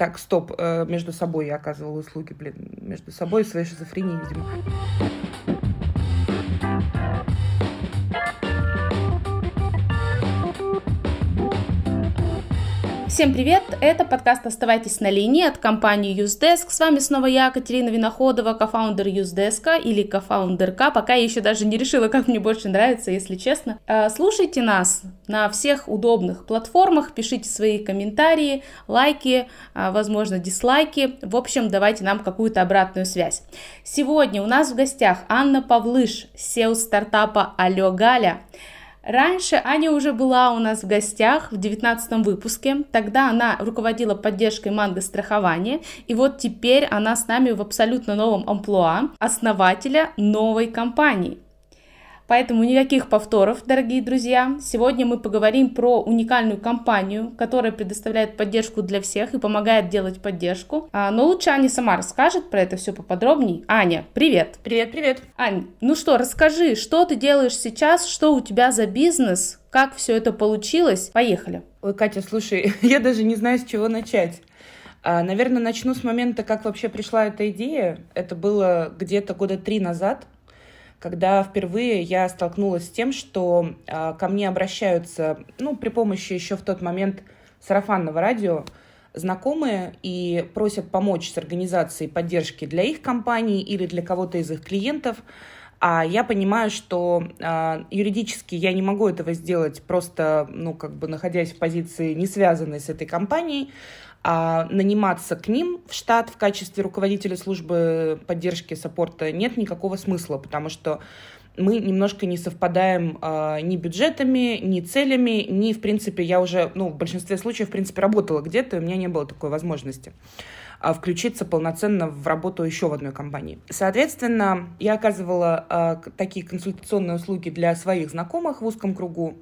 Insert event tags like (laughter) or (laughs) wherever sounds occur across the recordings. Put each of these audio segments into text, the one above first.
Так, стоп, э, между собой я оказывала услуги, блин, между собой и своей шизофренией, видимо. Всем привет! Это подкаст «Оставайтесь на линии» от компании UseDesk. С вами снова я, Катерина Виноходова, кофаундер UseDesk или кофаундерка. Пока я еще даже не решила, как мне больше нравится, если честно. Э, слушайте нас на всех удобных платформах, пишите свои комментарии, лайки, э, возможно, дизлайки. В общем, давайте нам какую-то обратную связь. Сегодня у нас в гостях Анна Павлыш, SEO стартапа Алло Галя. Раньше Аня уже была у нас в гостях в 19 выпуске. Тогда она руководила поддержкой манго страхования. И вот теперь она с нами в абсолютно новом амплуа основателя новой компании – Поэтому никаких повторов, дорогие друзья. Сегодня мы поговорим про уникальную компанию, которая предоставляет поддержку для всех и помогает делать поддержку. А, но лучше Аня сама расскажет про это все поподробнее. Аня, привет! Привет, привет! Ань, ну что, расскажи, что ты делаешь сейчас, что у тебя за бизнес, как все это получилось? Поехали! Ой, Катя, слушай, (laughs) я даже не знаю, с чего начать. А, наверное, начну с момента, как вообще пришла эта идея. Это было где-то года три назад когда впервые я столкнулась с тем, что э, ко мне обращаются, ну, при помощи еще в тот момент сарафанного радио, знакомые и просят помочь с организацией поддержки для их компаний или для кого-то из их клиентов. А я понимаю, что э, юридически я не могу этого сделать, просто, ну, как бы находясь в позиции, не связанной с этой компанией а наниматься к ним в штат в качестве руководителя службы поддержки саппорта нет никакого смысла, потому что мы немножко не совпадаем э, ни бюджетами, ни целями, ни, в принципе, я уже, ну, в большинстве случаев, в принципе, работала где-то, и у меня не было такой возможности а, включиться полноценно в работу еще в одной компании. Соответственно, я оказывала э, такие консультационные услуги для своих знакомых в узком кругу,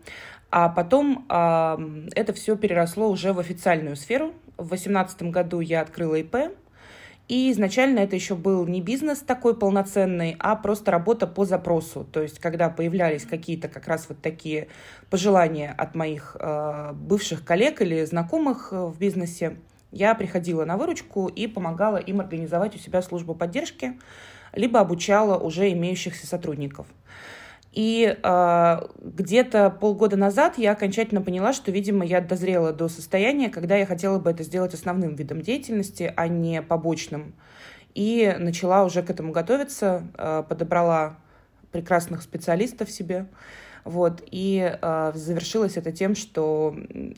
а потом э, это все переросло уже в официальную сферу, в 2018 году я открыла ИП, и изначально это еще был не бизнес такой полноценный, а просто работа по запросу. То есть, когда появлялись какие-то как раз вот такие пожелания от моих э, бывших коллег или знакомых э, в бизнесе, я приходила на выручку и помогала им организовать у себя службу поддержки, либо обучала уже имеющихся сотрудников. И э, где-то полгода назад я окончательно поняла, что, видимо, я дозрела до состояния, когда я хотела бы это сделать основным видом деятельности, а не побочным. И начала уже к этому готовиться, э, подобрала прекрасных специалистов себе. Вот, и э, завершилось это тем, что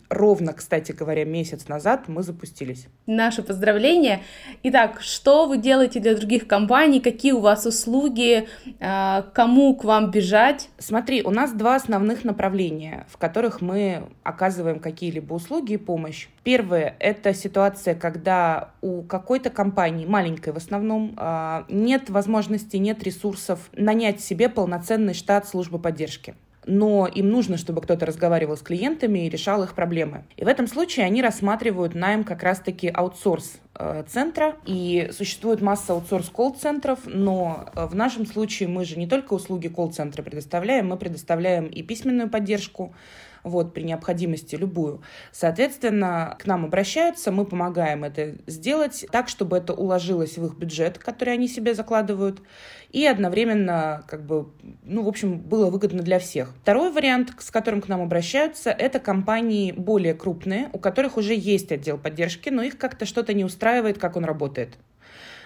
ровно, кстати говоря, месяц назад мы запустились. Наши поздравления. Итак, что вы делаете для других компаний? Какие у вас услуги? Э, кому к вам бежать? Смотри, у нас два основных направления, в которых мы оказываем какие-либо услуги и помощь. Первое – это ситуация, когда у какой-то компании, маленькой в основном, э, нет возможности, нет ресурсов нанять себе полноценный штат службы поддержки но им нужно, чтобы кто-то разговаривал с клиентами и решал их проблемы. И в этом случае они рассматривают найм как раз-таки аутсорс э, центра, и существует масса аутсорс-колл-центров, но э, в нашем случае мы же не только услуги колл-центра предоставляем, мы предоставляем и письменную поддержку, вот, при необходимости любую. Соответственно, к нам обращаются, мы помогаем это сделать так, чтобы это уложилось в их бюджет, который они себе закладывают, и одновременно, как бы, ну, в общем, было выгодно для всех. Второй вариант, с которым к нам обращаются, это компании более крупные, у которых уже есть отдел поддержки, но их как-то что-то не устраивает, как он работает.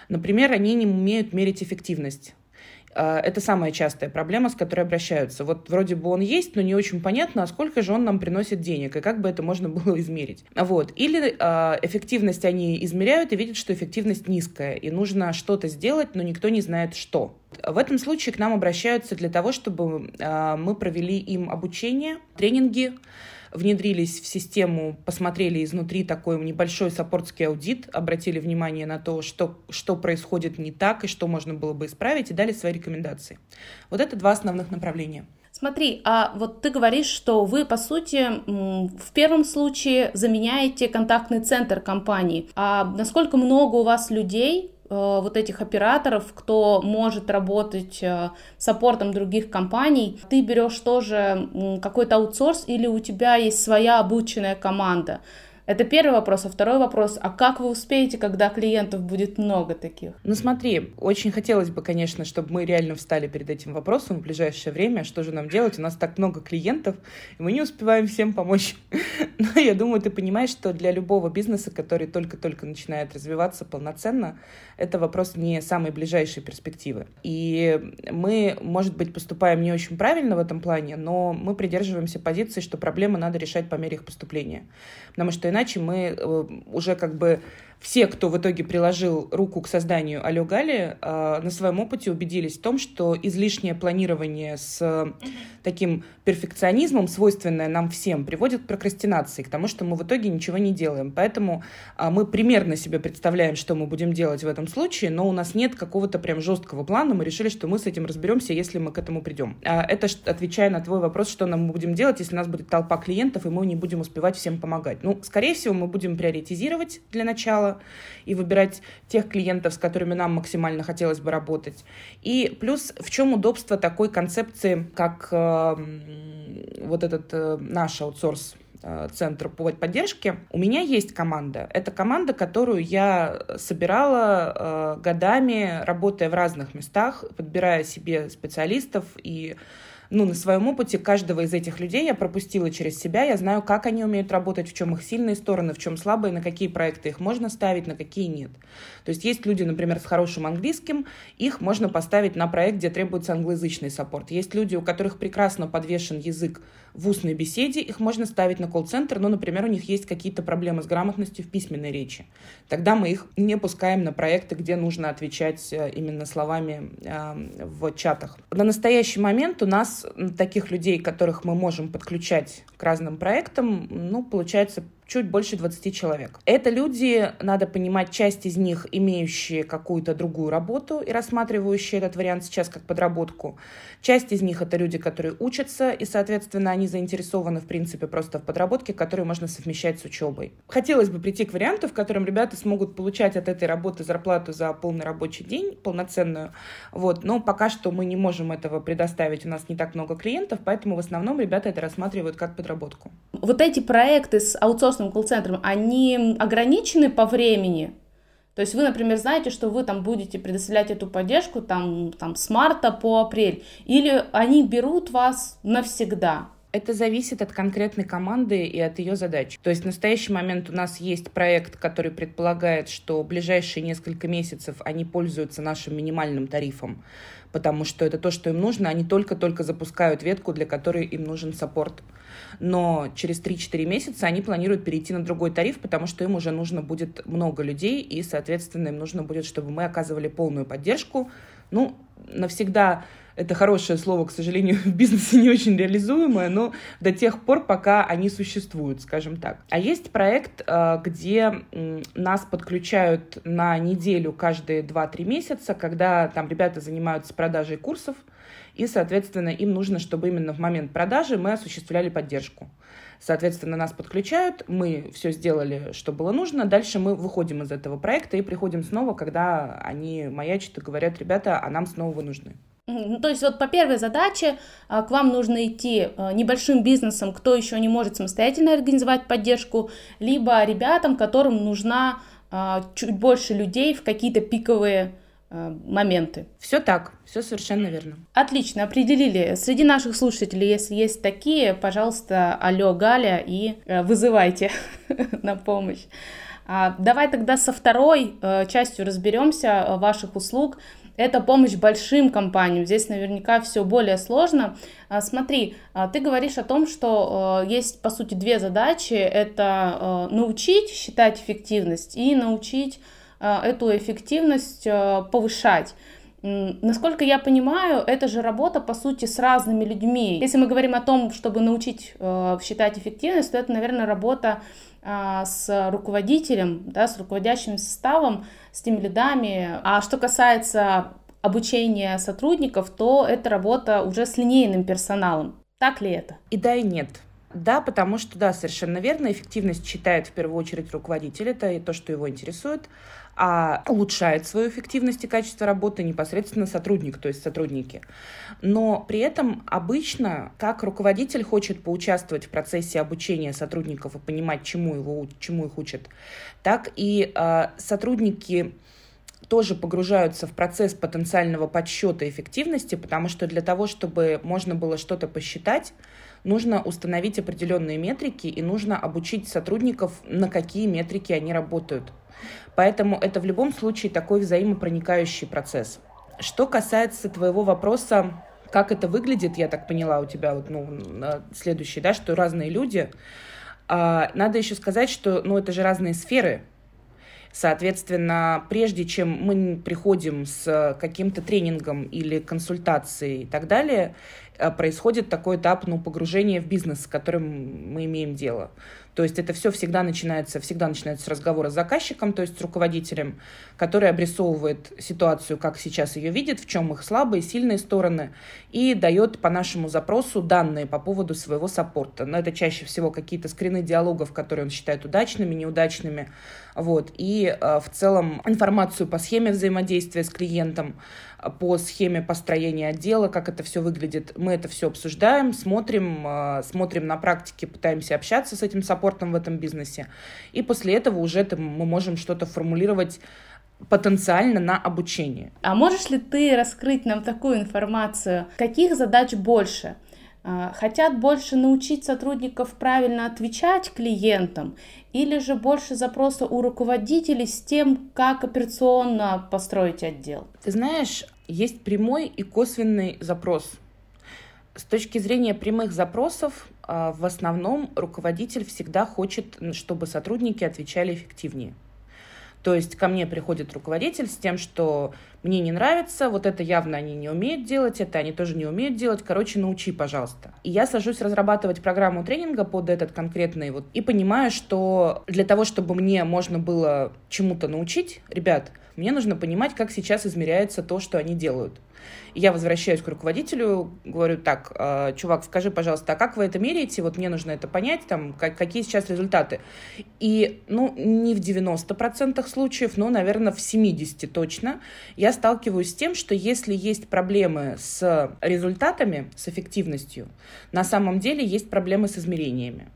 Например, они не умеют мерить эффективность это самая частая проблема, с которой обращаются. Вот вроде бы он есть, но не очень понятно, а сколько же он нам приносит денег, и как бы это можно было (laughs) измерить. Вот. Или э, эффективность они измеряют и видят, что эффективность низкая, и нужно что-то сделать, но никто не знает, что. В этом случае к нам обращаются для того, чтобы э, мы провели им обучение, тренинги, внедрились в систему, посмотрели изнутри такой небольшой саппортский аудит, обратили внимание на то, что, что происходит не так и что можно было бы исправить, и дали свои рекомендации. Вот это два основных направления. Смотри, а вот ты говоришь, что вы, по сути, в первом случае заменяете контактный центр компании. А насколько много у вас людей, вот этих операторов, кто может работать э, с саппортом других компаний, ты берешь тоже какой-то аутсорс или у тебя есть своя обученная команда? Это первый вопрос. А второй вопрос, а как вы успеете, когда клиентов будет много таких? Ну смотри, очень хотелось бы, конечно, чтобы мы реально встали перед этим вопросом в ближайшее время. Что же нам делать? У нас так много клиентов, и мы не успеваем всем помочь. (laughs) Но я думаю, ты понимаешь, что для любого бизнеса, который только-только начинает развиваться полноценно, это вопрос не самой ближайшей перспективы. И мы, может быть, поступаем не очень правильно в этом плане, но мы придерживаемся позиции, что проблемы надо решать по мере их поступления. Потому что иначе мы э, уже как бы все, кто в итоге приложил руку к созданию Алло Гали, э, на своем опыте убедились в том, что излишнее планирование с таким перфекционизмом, свойственное нам всем, приводит к прокрастинации, к тому, что мы в итоге ничего не делаем. Поэтому э, мы примерно себе представляем, что мы будем делать в этом случае, но у нас нет какого-то прям жесткого плана. Мы решили, что мы с этим разберемся, если мы к этому придем. А это отвечая на твой вопрос, что нам мы будем делать, если у нас будет толпа клиентов, и мы не будем успевать всем помогать. Ну, скорее всего, мы будем приоритизировать для начала, и выбирать тех клиентов, с которыми нам максимально хотелось бы работать. И плюс в чем удобство такой концепции, как э, вот этот э, наш аутсорс э, центр по поддержке. У меня есть команда. Это команда, которую я собирала э, годами, работая в разных местах, подбирая себе специалистов и ну, на своем опыте каждого из этих людей я пропустила через себя, я знаю, как они умеют работать, в чем их сильные стороны, в чем слабые, на какие проекты их можно ставить, на какие нет. То есть есть люди, например, с хорошим английским, их можно поставить на проект, где требуется англоязычный саппорт. Есть люди, у которых прекрасно подвешен язык в устной беседе, их можно ставить на колл-центр, но, например, у них есть какие-то проблемы с грамотностью в письменной речи. Тогда мы их не пускаем на проекты, где нужно отвечать э, именно словами э, в чатах. На настоящий момент у нас таких людей, которых мы можем подключать к разным проектам, ну, получается чуть больше 20 человек. Это люди, надо понимать, часть из них имеющие какую-то другую работу и рассматривающие этот вариант сейчас как подработку. Часть из них это люди, которые учатся, и, соответственно, они заинтересованы, в принципе, просто в подработке, которую можно совмещать с учебой. Хотелось бы прийти к варианту, в котором ребята смогут получать от этой работы зарплату за полный рабочий день, полноценную. Вот. Но пока что мы не можем этого предоставить, у нас не так много клиентов, поэтому в основном ребята это рассматривают как подработку. Вот эти проекты с аутсорсингом аутсорсным колл-центром, они ограничены по времени? То есть вы, например, знаете, что вы там будете предоставлять эту поддержку там, там с марта по апрель, или они берут вас навсегда? Это зависит от конкретной команды и от ее задач. То есть в настоящий момент у нас есть проект, который предполагает, что в ближайшие несколько месяцев они пользуются нашим минимальным тарифом, потому что это то, что им нужно. Они только-только запускают ветку, для которой им нужен саппорт но через 3-4 месяца они планируют перейти на другой тариф, потому что им уже нужно будет много людей, и, соответственно, им нужно будет, чтобы мы оказывали полную поддержку. Ну, навсегда это хорошее слово, к сожалению, (laughs) в бизнесе не очень реализуемое, но до тех пор, пока они существуют, скажем так. А есть проект, э, где нас подключают на неделю каждые 2-3 месяца, когда там ребята занимаются продажей курсов, и, соответственно, им нужно, чтобы именно в момент продажи мы осуществляли поддержку. Соответственно, нас подключают, мы все сделали, что было нужно, дальше мы выходим из этого проекта и приходим снова, когда они маячат и говорят, ребята, а нам снова вы нужны. То есть вот по первой задаче а, к вам нужно идти а, небольшим бизнесом, кто еще не может самостоятельно организовать поддержку, либо ребятам, которым нужна а, чуть больше людей в какие-то пиковые Э, моменты. Все так, все совершенно верно. Отлично, определили. Среди наших слушателей, если есть такие, пожалуйста, алло, Галя, и э, вызывайте (laughs) на помощь. Давай тогда со второй э, частью разберемся ваших услуг. Это помощь большим компаниям. Здесь наверняка все более сложно. А, смотри, а, ты говоришь о том, что есть, по сути, две задачи. Это научить считать эффективность и научить эту эффективность повышать. Насколько я понимаю, это же работа, по сути, с разными людьми. Если мы говорим о том, чтобы научить э, считать эффективность, то это, наверное, работа с руководителем, да, с руководящим составом, с теми лидами. А что касается обучения сотрудников, то это работа уже с линейным персоналом. Так ли это? И да, и нет. Да, потому что, да, совершенно верно, эффективность считает в первую очередь руководитель, это то, что его интересует, а улучшает свою эффективность и качество работы непосредственно сотрудник, то есть сотрудники. Но при этом обычно, как руководитель хочет поучаствовать в процессе обучения сотрудников и понимать, чему, его, чему их учат, так и э, сотрудники тоже погружаются в процесс потенциального подсчета эффективности, потому что для того, чтобы можно было что-то посчитать, нужно установить определенные метрики и нужно обучить сотрудников, на какие метрики они работают. Поэтому это в любом случае такой взаимопроникающий процесс. Что касается твоего вопроса, как это выглядит, я так поняла у тебя вот, ну, следующий, да, что разные люди. А, надо еще сказать, что ну, это же разные сферы. Соответственно, прежде чем мы приходим с каким-то тренингом или консультацией и так далее, э, происходит такой этап ну, погружения в бизнес, с которым мы имеем дело. То есть это все всегда начинается, всегда начинается с разговора с заказчиком, то есть с руководителем, который обрисовывает ситуацию, как сейчас ее видит, в чем их слабые, сильные стороны, и дает по нашему запросу данные по поводу своего саппорта. Но это чаще всего какие-то скрины диалогов, которые он считает удачными, неудачными, вот, и э, в целом информацию по схеме взаимодействия с клиентом, по схеме построения отдела, как это все выглядит. Мы это все обсуждаем, смотрим, э, смотрим на практике, пытаемся общаться с этим саппортом в этом бизнесе. И после этого уже мы можем что-то формулировать потенциально на обучение. А можешь ли ты раскрыть нам такую информацию? Каких задач больше? А, хотят больше научить сотрудников правильно отвечать клиентам или же больше запроса у руководителей с тем, как операционно построить отдел? Ты знаешь, есть прямой и косвенный запрос. С точки зрения прямых запросов, а, в основном руководитель всегда хочет, чтобы сотрудники отвечали эффективнее. То есть ко мне приходит руководитель с тем, что мне не нравится, вот это явно они не умеют делать, это они тоже не умеют делать, короче, научи, пожалуйста. И я сажусь разрабатывать программу тренинга под этот конкретный вот, и понимаю, что для того, чтобы мне можно было чему-то научить, ребят, мне нужно понимать, как сейчас измеряется то, что они делают. И я возвращаюсь к руководителю, говорю, так, э, чувак, скажи, пожалуйста, а как вы это меряете? Вот мне нужно это понять, там, как, какие сейчас результаты. И, ну, не в 90% случаев, но, наверное, в 70% точно я сталкиваюсь с тем, что если есть проблемы с результатами, с эффективностью, на самом деле есть проблемы с измерениями.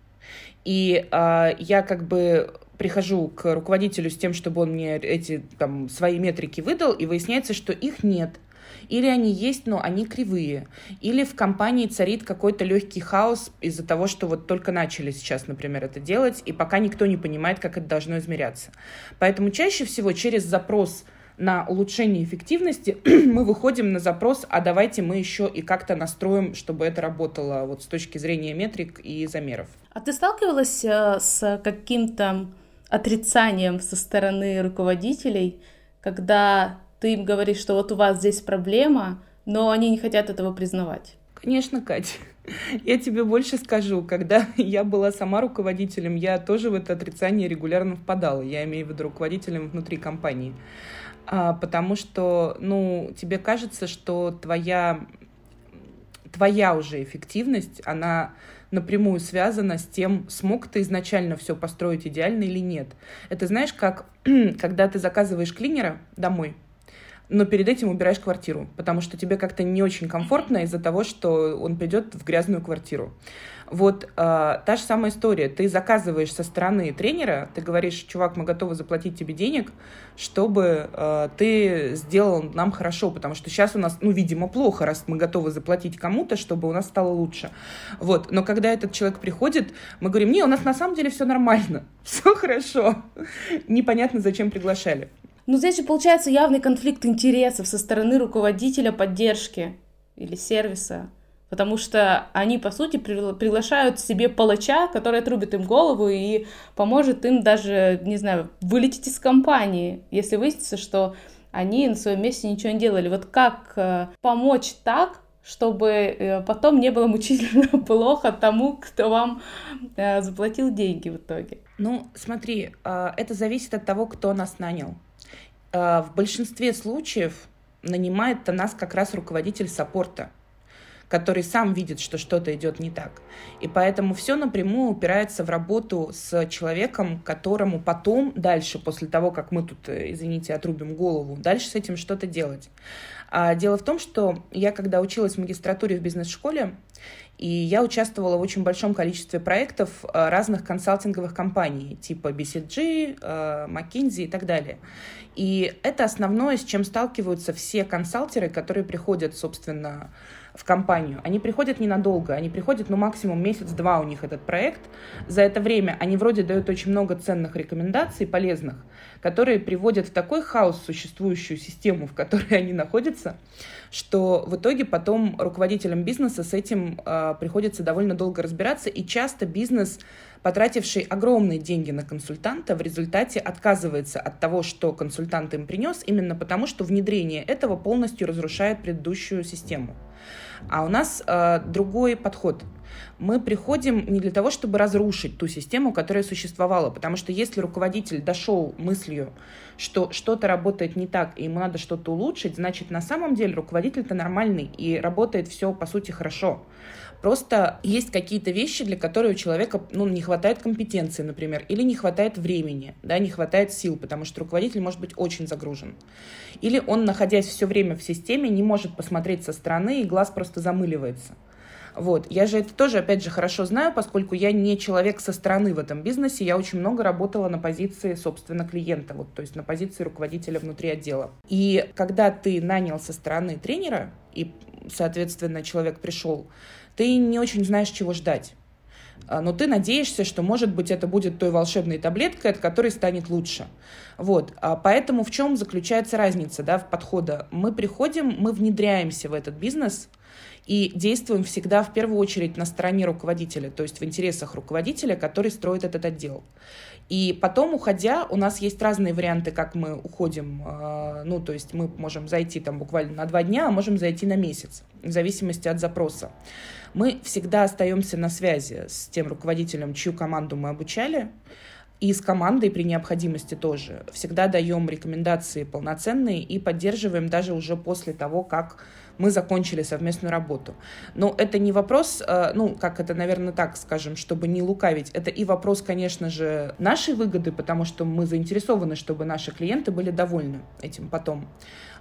И э, я как бы прихожу к руководителю с тем, чтобы он мне эти там свои метрики выдал, и выясняется, что их нет. Или они есть, но они кривые. Или в компании царит какой-то легкий хаос из-за того, что вот только начали сейчас, например, это делать, и пока никто не понимает, как это должно измеряться. Поэтому чаще всего через запрос на улучшение эффективности (clears throat) мы выходим на запрос, а давайте мы еще и как-то настроим, чтобы это работало вот с точки зрения метрик и замеров. А ты сталкивалась э, с каким-то отрицанием со стороны руководителей, когда ты им говоришь, что вот у вас здесь проблема, но они не хотят этого признавать. Конечно, Катя. (laughs) Я тебе больше скажу, когда (laughs) я была сама руководителем, я тоже в это отрицание регулярно впадала. Я имею в виду руководителем внутри компании. А, потому что, ну, тебе кажется, что твоя, твоя уже эффективность, она напрямую связана с тем, смог ты изначально все построить идеально или нет. Это знаешь, как (clears throat) когда ты заказываешь клинера домой, но перед этим убираешь квартиру, потому что тебе как-то не очень комфортно из-за того, что он придет в грязную квартиру. Вот э, та же самая история. Ты заказываешь со стороны тренера, ты говоришь, чувак, мы готовы заплатить тебе денег, чтобы э, ты сделал нам хорошо, потому что сейчас у нас, ну, видимо, плохо, раз мы готовы заплатить кому-то, чтобы у нас стало лучше. Вот. Но когда этот человек приходит, мы говорим, не, у нас на самом деле все нормально, (laughs) все хорошо. Непонятно, зачем приглашали. Ну, здесь же получается явный конфликт интересов со стороны руководителя поддержки или сервиса. Потому что они, по сути, приглашают себе палача, который отрубит им голову и поможет им даже, не знаю, вылететь из компании, если выяснится, что они на своем месте ничего не делали. Вот как э, помочь так, чтобы э, потом не было мучительно (laughs) плохо тому, кто вам э, заплатил деньги в итоге? Ну, смотри, это зависит от того, кто нас нанял. В большинстве случаев нанимает-то нас как раз руководитель саппорта который сам видит, что что-то идет не так. И поэтому все напрямую упирается в работу с человеком, которому потом, дальше, после того, как мы тут, э, извините, отрубим голову, дальше с этим что-то делать. А дело в том, что я, когда училась в магистратуре в бизнес-школе, и я участвовала в очень большом количестве проектов э, разных консалтинговых компаний, типа BCG, э, McKinsey и так далее. И это основное, с чем сталкиваются все консалтеры, которые приходят, собственно, в компанию. Они приходят ненадолго, они приходят, ну, максимум месяц-два у них этот проект. За это время они вроде дают очень много ценных рекомендаций, полезных, которые приводят в такой хаос существующую систему, в которой они находятся, что в итоге потом руководителям бизнеса с этим э, приходится довольно долго разбираться, и часто бизнес потративший огромные деньги на консультанта, в результате отказывается от того, что консультант им принес, именно потому, что внедрение этого полностью разрушает предыдущую систему. А у нас э, другой подход. Мы приходим не для того, чтобы разрушить ту систему, которая существовала, потому что если руководитель дошел мыслью, что что-то работает не так, и ему надо что-то улучшить, значит, на самом деле руководитель-то нормальный, и работает все, по сути, хорошо. Просто есть какие-то вещи, для которых у человека ну, не хватает компетенции, например, или не хватает времени, да, не хватает сил, потому что руководитель может быть очень загружен. Или он, находясь все время в системе, не может посмотреть со стороны, и глаз просто замыливается. Вот. Я же это тоже, опять же, хорошо знаю, поскольку я не человек со стороны в этом бизнесе. Я очень много работала на позиции, собственно, клиента, вот, то есть на позиции руководителя внутри отдела. И когда ты нанял со стороны тренера, и, соответственно, человек пришел, ты не очень знаешь, чего ждать. А, но ты надеешься, что, может быть, это будет той волшебной таблеткой, от которой станет лучше. Вот. А поэтому в чем заключается разница да, в подходе? Мы приходим, мы внедряемся в этот бизнес и действуем всегда в первую очередь на стороне руководителя, то есть в интересах руководителя, который строит этот отдел. И потом, уходя, у нас есть разные варианты, как мы уходим. А, ну, то есть мы можем зайти там буквально на два дня, а можем зайти на месяц, в зависимости от запроса мы всегда остаемся на связи с тем руководителем, чью команду мы обучали, и с командой при необходимости тоже. Всегда даем рекомендации полноценные и поддерживаем даже уже после того, как мы закончили совместную работу. Но это не вопрос, э, ну, как это, наверное, так скажем, чтобы не лукавить. Это и вопрос, конечно же, нашей выгоды, потому что мы заинтересованы, чтобы наши клиенты были довольны этим потом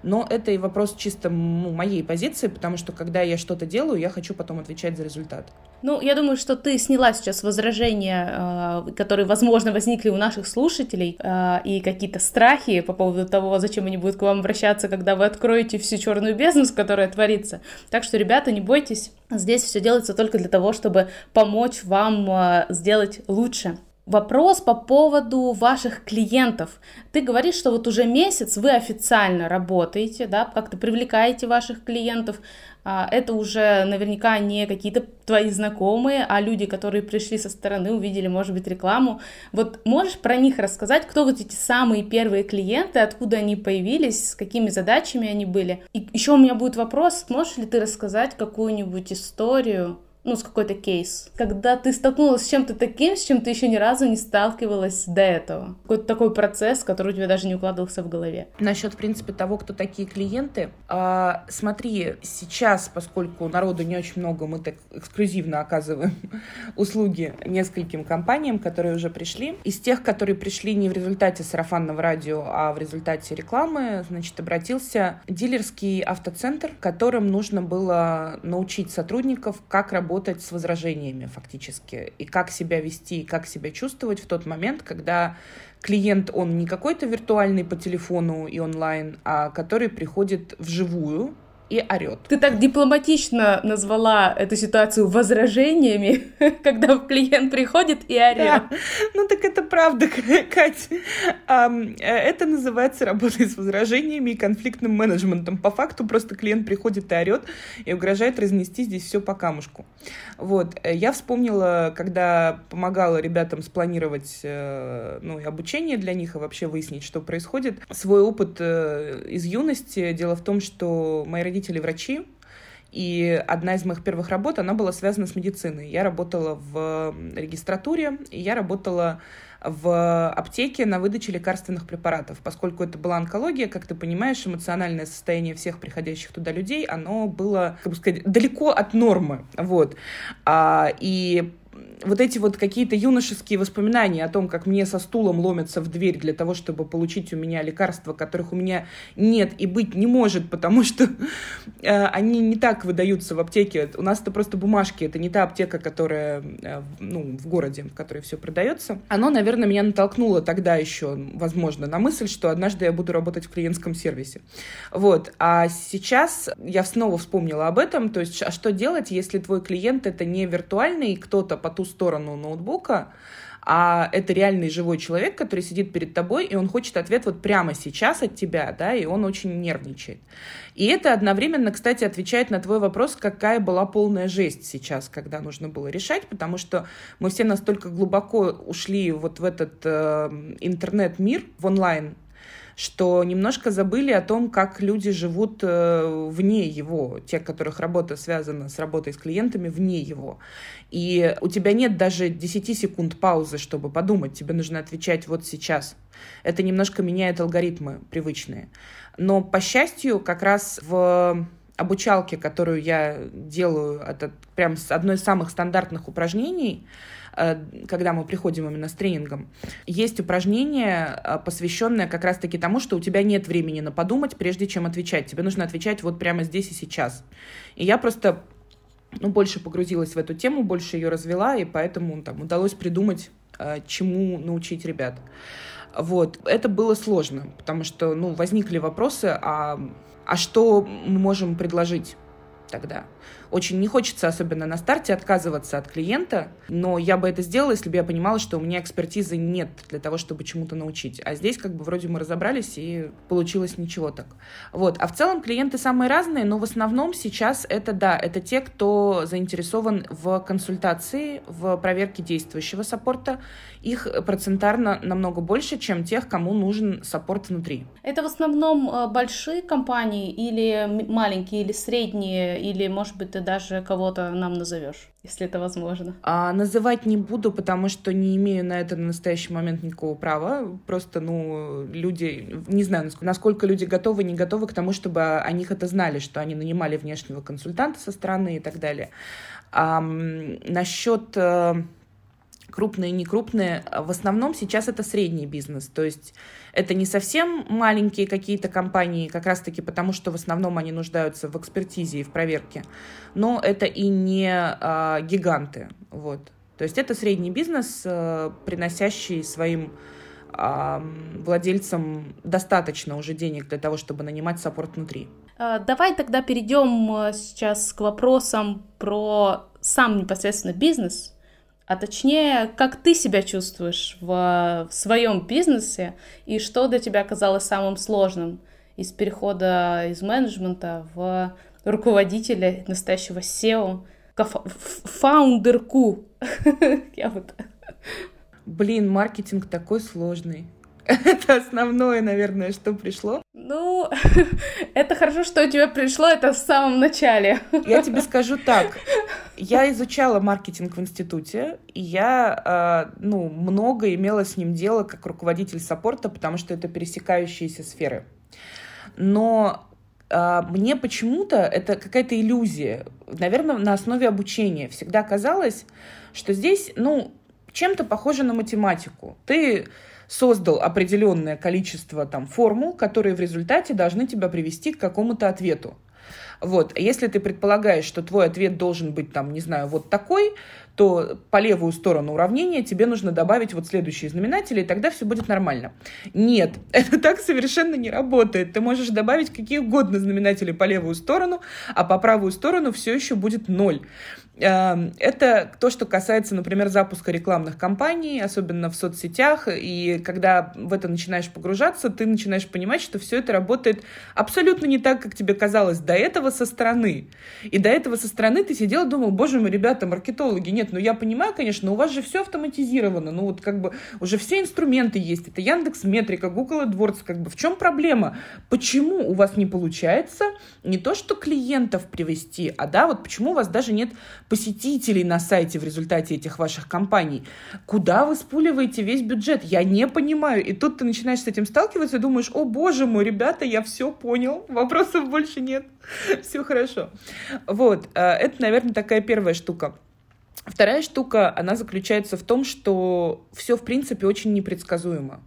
но это и вопрос чисто ну, моей позиции, потому что когда я что-то делаю, я хочу потом отвечать за результат. Ну, я думаю, что ты сняла сейчас возражения, э, которые, возможно, возникли у наших слушателей, э, и какие-то страхи по поводу того, зачем они будут к вам обращаться, когда вы откроете всю черную бизнес, которая творится. Так что, ребята, не бойтесь, здесь все делается только для того, чтобы помочь вам э, сделать лучше. Вопрос по поводу ваших клиентов. Ты говоришь, что вот уже месяц вы официально работаете, да, как-то привлекаете ваших клиентов. А, это уже наверняка не какие-то твои знакомые, а люди, которые пришли со стороны, увидели, может быть, рекламу. Вот можешь про них рассказать, кто вот эти самые первые клиенты, откуда они появились, с какими задачами они были? И еще у меня будет вопрос, можешь ли ты рассказать какую-нибудь историю, ну, с какой-то кейс. Когда ты столкнулась с чем-то таким, с чем ты еще ни разу не сталкивалась до этого. Какой-то такой процесс, который у тебя даже не укладывался в голове. Насчет, в принципе, того, кто такие клиенты. А, смотри, сейчас, поскольку народу не очень много, мы так эксклюзивно оказываем (laughs) услуги нескольким компаниям, которые уже пришли. Из тех, которые пришли не в результате сарафанного радио, а в результате рекламы, значит, обратился дилерский автоцентр, которым нужно было научить сотрудников, как работать работать с возражениями фактически, и как себя вести, и как себя чувствовать в тот момент, когда клиент, он не какой-то виртуальный по телефону и онлайн, а который приходит вживую, и орет. Ты так дипломатично назвала эту ситуацию возражениями, (laughs) когда клиент приходит и орет. Да. Ну так это правда, (laughs) Кать. Это называется работой с возражениями и конфликтным менеджментом. По факту просто клиент приходит и орет и угрожает разнести здесь все по камушку. Вот. Э, я вспомнила, когда помогала ребятам спланировать э, ну, обучение для них и вообще выяснить, что происходит, свой опыт э, из юности. Дело в том, что мои родители родители врачи, И одна из моих первых работ, она была связана с медициной. Я работала в регистратуре, и я работала в аптеке на выдаче лекарственных препаратов. Поскольку это была онкология, как ты понимаешь, эмоциональное состояние всех приходящих туда людей, оно было, как бы сказать, далеко от нормы. Вот. А, и вот эти вот какие-то юношеские воспоминания о том, как мне со стулом ломятся в дверь для того, чтобы получить у меня лекарства, которых у меня нет и быть не может, потому что э, они не так выдаются в аптеке. У нас это просто бумажки, это не та аптека, которая э, ну, в городе, в которой все продается. Оно, наверное, меня натолкнуло тогда еще, возможно, на мысль, что однажды я буду работать в клиентском сервисе. Вот. А сейчас я снова вспомнила об этом, то есть, а что делать, если твой клиент это не виртуальный кто-то по ту сторону ноутбука, а это реальный живой человек, который сидит перед тобой, и он хочет ответ вот прямо сейчас от тебя, да, и он очень нервничает. И это одновременно, кстати, отвечает на твой вопрос, какая была полная жесть сейчас, когда нужно было решать, потому что мы все настолько глубоко ушли вот в этот э, интернет-мир, в онлайн что немножко забыли о том, как люди живут э, вне его, те, которых работа связана с работой с клиентами, вне его. И у тебя нет даже 10 секунд паузы, чтобы подумать, тебе нужно отвечать вот сейчас. Это немножко меняет алгоритмы привычные. Но, по счастью, как раз в обучалке, которую я делаю, это прям одно из самых стандартных упражнений, когда мы приходим именно с тренингом, есть упражнение, э, посвященное как раз-таки тому, что у тебя нет времени на подумать, прежде чем отвечать. Тебе нужно отвечать вот прямо здесь и сейчас. И я просто ну, больше погрузилась в эту тему, больше ее развела, и поэтому там удалось придумать, э, чему научить ребят. Вот. Это было сложно, потому что, ну, возникли вопросы, а, а что мы можем предложить тогда? Очень не хочется, особенно на старте, отказываться от клиента, но я бы это сделала, если бы я понимала, что у меня экспертизы нет для того, чтобы чему-то научить. А здесь как бы вроде мы разобрались, и получилось ничего так. Вот. А в целом клиенты самые разные, но в основном сейчас это, да, это те, кто заинтересован в консультации, в проверке действующего саппорта. Их процентарно намного больше, чем тех, кому нужен саппорт внутри. Это в основном э, большие компании или маленькие, или средние, или, может быть, ты даже кого-то нам назовешь, если это возможно? А, называть не буду, потому что не имею на это на настоящий момент никакого права. Просто, ну, люди, не знаю, насколько люди готовы, не готовы к тому, чтобы о них это знали, что они нанимали внешнего консультанта со стороны и так далее. А, насчет э, крупные и некрупные, в основном сейчас это средний бизнес. То есть это не совсем маленькие какие-то компании, как раз-таки потому, что в основном они нуждаются в экспертизе и в проверке, но это и не а, гиганты. Вот. То есть это средний бизнес, а, приносящий своим а, владельцам достаточно уже денег для того, чтобы нанимать саппорт внутри. А, давай тогда перейдем а, сейчас к вопросам про сам непосредственно бизнес, а точнее, как ты себя чувствуешь в, в своем бизнесе и что для тебя оказалось самым сложным из перехода из менеджмента в руководителя настоящего SEO, фаундерку. (laughs) Блин, маркетинг такой сложный. Это основное, наверное, что пришло. Ну, (laughs) это хорошо, что у тебя пришло это в самом начале. Я тебе скажу так. Я изучала маркетинг в институте, и я, э, ну, много имела с ним дело как руководитель саппорта, потому что это пересекающиеся сферы. Но э, мне почему-то это какая-то иллюзия, наверное, на основе обучения. Всегда казалось, что здесь, ну, чем-то похоже на математику. Ты создал определенное количество там формул, которые в результате должны тебя привести к какому-то ответу. Вот. Если ты предполагаешь, что твой ответ должен быть, там, не знаю, вот такой, то по левую сторону уравнения тебе нужно добавить вот следующие знаменатели, и тогда все будет нормально. Нет, (laughs) это так совершенно не работает. Ты можешь добавить какие угодно знаменатели по левую сторону, а по правую сторону все еще будет ноль. Эм, это то, что касается, например, запуска рекламных кампаний, особенно в соцсетях. И когда в это начинаешь погружаться, ты начинаешь понимать, что все это работает абсолютно не так, как тебе казалось до этого, со стороны. И до этого со стороны ты сидел и думал, боже мой, ребята, маркетологи, нет, ну я понимаю, конечно, но у вас же все автоматизировано, ну вот как бы уже все инструменты есть, это Яндекс Метрика, Google AdWords, как бы в чем проблема? Почему у вас не получается не то, что клиентов привести, а да, вот почему у вас даже нет посетителей на сайте в результате этих ваших компаний? Куда вы спуливаете весь бюджет? Я не понимаю. И тут ты начинаешь с этим сталкиваться и думаешь, о боже мой, ребята, я все понял, вопросов больше нет, (laughs) все хорошо. Вот, э, это, наверное, такая первая штука. Вторая штука, она заключается в том, что все, в принципе, очень непредсказуемо.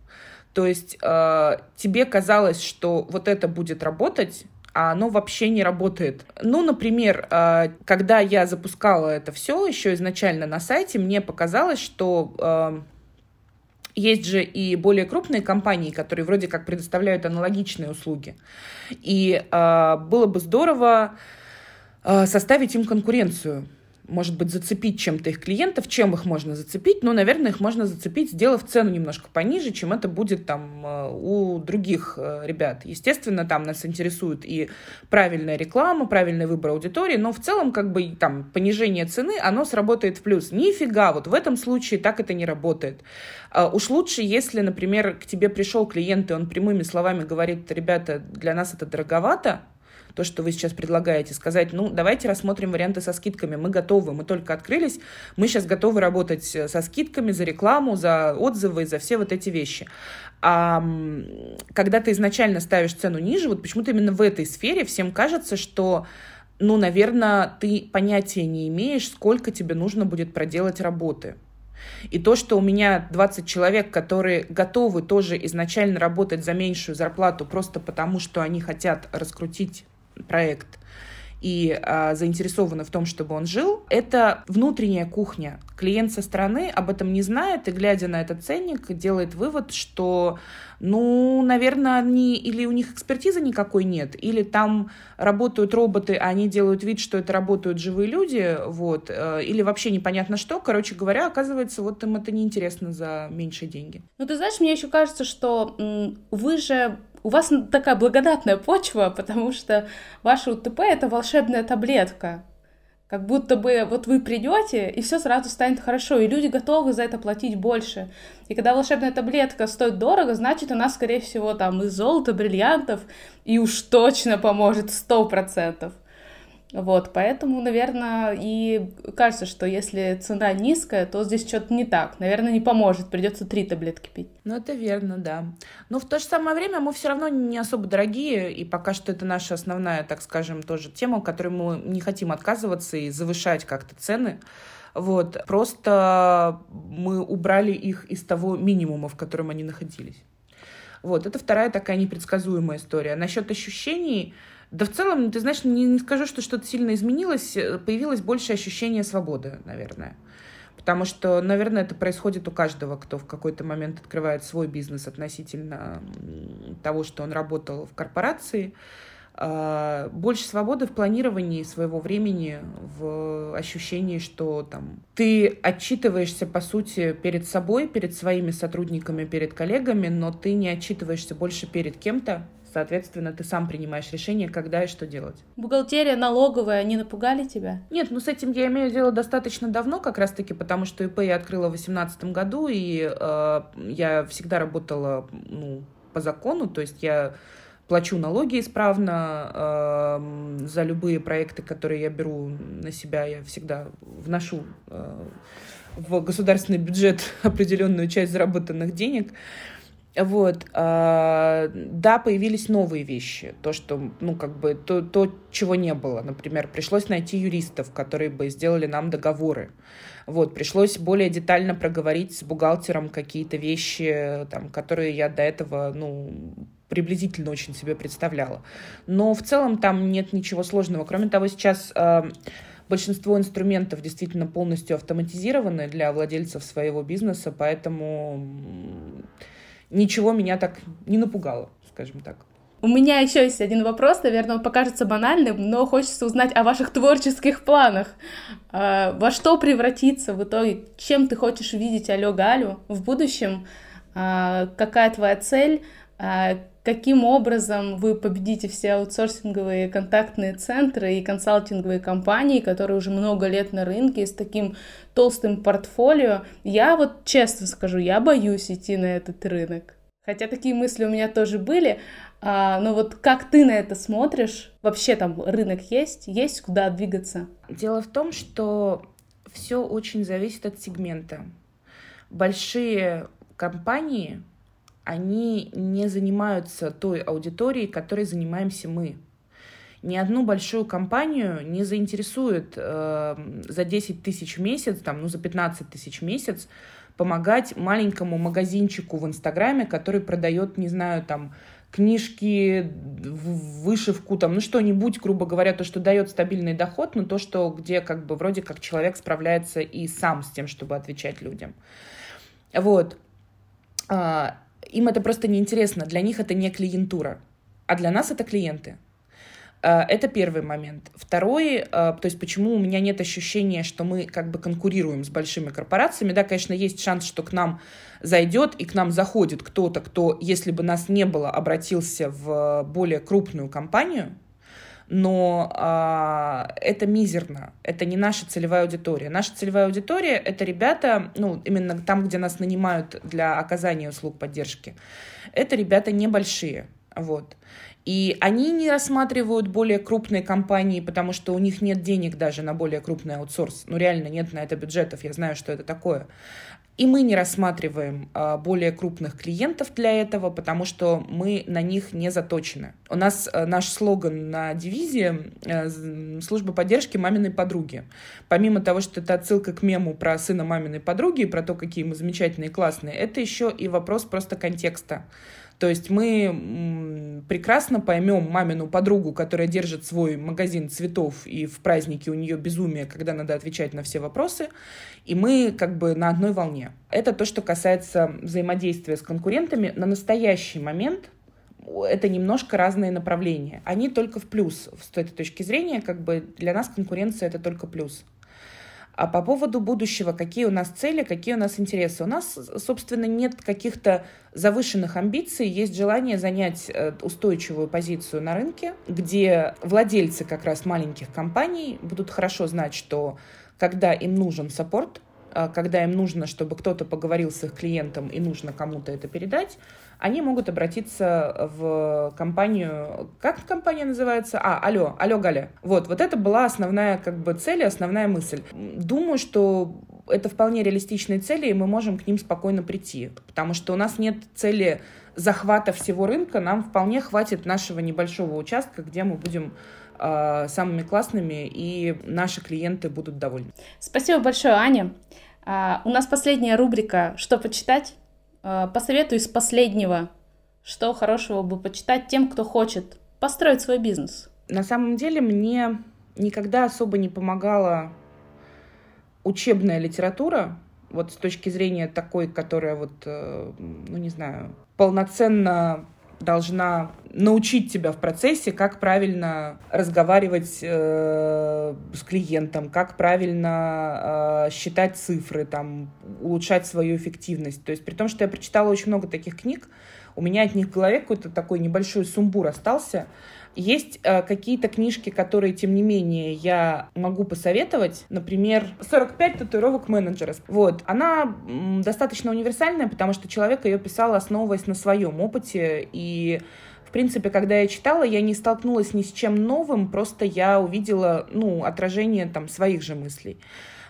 То есть э, тебе казалось, что вот это будет работать, а оно вообще не работает. Ну, например, э, когда я запускала это все еще изначально на сайте, мне показалось, что э, есть же и более крупные компании, которые вроде как предоставляют аналогичные услуги. И э, было бы здорово э, составить им конкуренцию может быть, зацепить чем-то их клиентов. Чем их можно зацепить? Ну, наверное, их можно зацепить, сделав цену немножко пониже, чем это будет там э, у других э, ребят. Естественно, там нас интересует и правильная реклама, правильный выбор аудитории, но в целом, как бы, там, понижение цены, оно сработает в плюс. Нифига, вот в этом случае так это не работает. А уж лучше, если, например, к тебе пришел клиент, и он прямыми словами говорит, ребята, для нас это дороговато, то, что вы сейчас предлагаете, сказать, ну, давайте рассмотрим варианты со скидками, мы готовы, мы только открылись, мы сейчас готовы работать э, со скидками за рекламу, за отзывы, за все вот эти вещи. А когда ты изначально ставишь цену ниже, вот почему-то именно в этой сфере всем кажется, что ну, наверное, ты понятия не имеешь, сколько тебе нужно будет проделать работы. И то, что у меня 20 человек, которые готовы тоже изначально работать за меньшую зарплату просто потому, что они хотят раскрутить проект и а, заинтересованы в том, чтобы он жил, это внутренняя кухня. Клиент со стороны об этом не знает и, глядя на этот ценник, делает вывод, что, ну, наверное, они или у них экспертизы никакой нет, или там работают роботы, а они делают вид, что это работают живые люди, вот, э, или вообще непонятно что. Короче говоря, оказывается, вот им это неинтересно за меньшие деньги. Ну, ты знаешь, мне еще кажется, что вы же у вас такая благодатная почва, потому что ваше УТП — это волшебная таблетка. Как будто бы вот вы придете, и все сразу станет хорошо, и люди готовы за это платить больше. И когда волшебная таблетка стоит дорого, значит, она, скорее всего, там из золота, бриллиантов, и уж точно поможет сто процентов. Вот, поэтому, наверное, и кажется, что если цена низкая, то здесь что-то не так. Наверное, не поможет, придется три таблетки пить. Ну, это верно, да. Но в то же самое время мы все равно не особо дорогие, и пока что это наша основная, так скажем, тоже тема, которой мы не хотим отказываться и завышать как-то цены. Вот. Просто мы убрали их из того минимума, в котором они находились. Вот. Это вторая такая непредсказуемая история. Насчет ощущений да в целом, ты знаешь, не, не скажу, что что-то сильно изменилось, э, появилось больше ощущения свободы, наверное. Потому что, наверное, это происходит у каждого, кто в какой-то момент открывает свой бизнес относительно того, что он работал в корпорации. А, больше свободы в планировании своего времени, в ощущении, что там ты отчитываешься, по сути, перед собой, перед своими сотрудниками, перед коллегами, но ты не отчитываешься больше перед кем-то, Соответственно, ты сам принимаешь решение, когда и что делать. Бухгалтерия, налоговая, не напугали тебя? Нет, ну с этим я имею дело достаточно давно, как раз-таки, потому что ИП я открыла в 2018 году, и э, я всегда работала ну, по закону, то есть я плачу налоги исправно, э, за любые проекты, которые я беру на себя, я всегда вношу э, в государственный бюджет (laughs) определенную часть заработанных денег. Вот, э, да, появились новые вещи, то, что, ну, как бы, то, то, чего не было. Например, пришлось найти юристов, которые бы сделали нам договоры. Вот, пришлось более детально проговорить с бухгалтером какие-то вещи, там, которые я до этого, ну, приблизительно очень себе представляла. Но в целом там нет ничего сложного. Кроме того, сейчас э, большинство инструментов действительно полностью автоматизированы для владельцев своего бизнеса, поэтому ничего меня так не напугало, скажем так. У меня еще есть один вопрос, наверное, он покажется банальным, но хочется узнать о ваших творческих планах. А, во что превратиться в итоге? Чем ты хочешь видеть Алё Галю в будущем? А, какая твоя цель? А, каким образом вы победите все аутсорсинговые контактные центры и консалтинговые компании, которые уже много лет на рынке с таким толстым портфолио. Я вот честно скажу, я боюсь идти на этот рынок. Хотя такие мысли у меня тоже были, а, но вот как ты на это смотришь? Вообще там рынок есть? Есть куда двигаться? Дело в том, что все очень зависит от сегмента. Большие компании, они не занимаются той аудиторией, которой занимаемся мы. Ни одну большую компанию не заинтересует э, за 10 тысяч в месяц, там, ну, за 15 тысяч в месяц помогать маленькому магазинчику в Инстаграме, который продает, не знаю, там, книжки, вышивку, там, ну что-нибудь, грубо говоря, то, что дает стабильный доход, но то, что где как бы вроде как человек справляется и сам с тем, чтобы отвечать людям. Вот. Им это просто неинтересно, для них это не клиентура, а для нас это клиенты. А, это первый момент. Второй, а, то есть почему у меня нет ощущения, что мы как бы конкурируем с большими корпорациями. Да, конечно, есть шанс, что к нам зайдет и к нам заходит кто-то, кто, если бы нас не было, обратился в более крупную компанию, но а, это мизерно, это не наша целевая аудитория. Наша целевая аудитория — это ребята, ну, именно там, где нас нанимают для оказания услуг поддержки, это ребята небольшие, вот. И они не рассматривают более крупные компании, потому что у них нет денег даже на более крупный аутсорс. Ну, реально нет на это бюджетов, я знаю, что это такое. И мы не рассматриваем а, более крупных клиентов для этого, потому что мы на них не заточены. У нас а, наш слоган на дивизии а, «Служба поддержки маминой подруги». Помимо того, что это отсылка к мему про сына маминой подруги и про то, какие мы замечательные и классные, это еще и вопрос просто контекста. То есть мы прекрасно поймем мамину подругу, которая держит свой магазин цветов, и в празднике у нее безумие, когда надо отвечать на все вопросы, и мы как бы на одной волне. Это то, что касается взаимодействия с конкурентами. На настоящий момент это немножко разные направления. Они только в плюс с этой точки зрения, как бы для нас конкуренция это только плюс. А по поводу будущего, какие у нас цели, какие у нас интересы? У нас, собственно, нет каких-то завышенных амбиций, есть желание занять э, устойчивую позицию на рынке, где владельцы как раз маленьких компаний будут хорошо знать, что когда им нужен саппорт, а, когда им нужно, чтобы кто-то поговорил с их клиентом и нужно кому-то это передать, они могут обратиться в компанию, как компания называется? А, алло, алло, Галя. Вот, вот это была основная как бы цель, основная мысль. Думаю, что это вполне реалистичные цели, и мы можем к ним спокойно прийти, потому что у нас нет цели захвата всего рынка, нам вполне хватит нашего небольшого участка, где мы будем э, самыми классными, и наши клиенты будут довольны. Спасибо большое, Аня. А, у нас последняя рубрика «Что почитать?». А, посоветуй из последнего, что хорошего бы почитать тем, кто хочет построить свой бизнес. На самом деле мне никогда особо не помогала учебная литература, вот с точки зрения такой, которая вот, э, ну не знаю, полноценно должна научить тебя в процессе, как правильно разговаривать э, с клиентом, как правильно э, считать цифры, там, улучшать свою эффективность. То есть при том, что я прочитала очень много таких книг, у меня от них в голове какой-то такой небольшой сумбур остался. Есть э, какие-то книжки, которые, тем не менее, я могу посоветовать. Например, 45 татуировок менеджера. Вот. Она м, достаточно универсальная, потому что человек ее писал, основываясь на своем опыте. И в принципе, когда я читала, я не столкнулась ни с чем новым, просто я увидела, ну, отражение там своих же мыслей.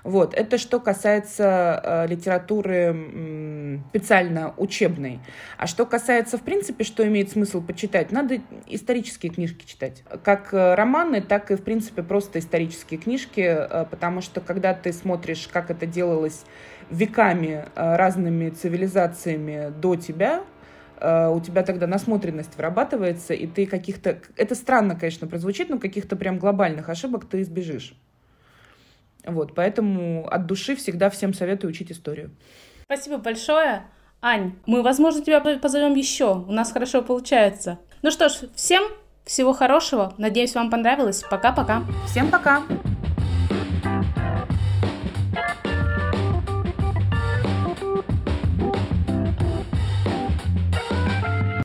Вот, это что касается э, литературы э, специально учебной. А что касается, в принципе, что имеет смысл почитать, надо исторические книжки читать. Как э, романы, так и, в принципе, просто исторические книжки, э, потому что когда ты смотришь, как это делалось веками э, разными цивилизациями до тебя, э, у тебя тогда насмотренность вырабатывается, и ты каких-то... Это странно, конечно, прозвучит, но каких-то прям глобальных ошибок ты избежишь. Вот, поэтому от души всегда всем советую учить историю. Спасибо большое. Ань, мы, возможно, тебя позовем еще. У нас хорошо получается. Ну что ж, всем всего хорошего. Надеюсь, вам понравилось. Пока-пока. Всем пока.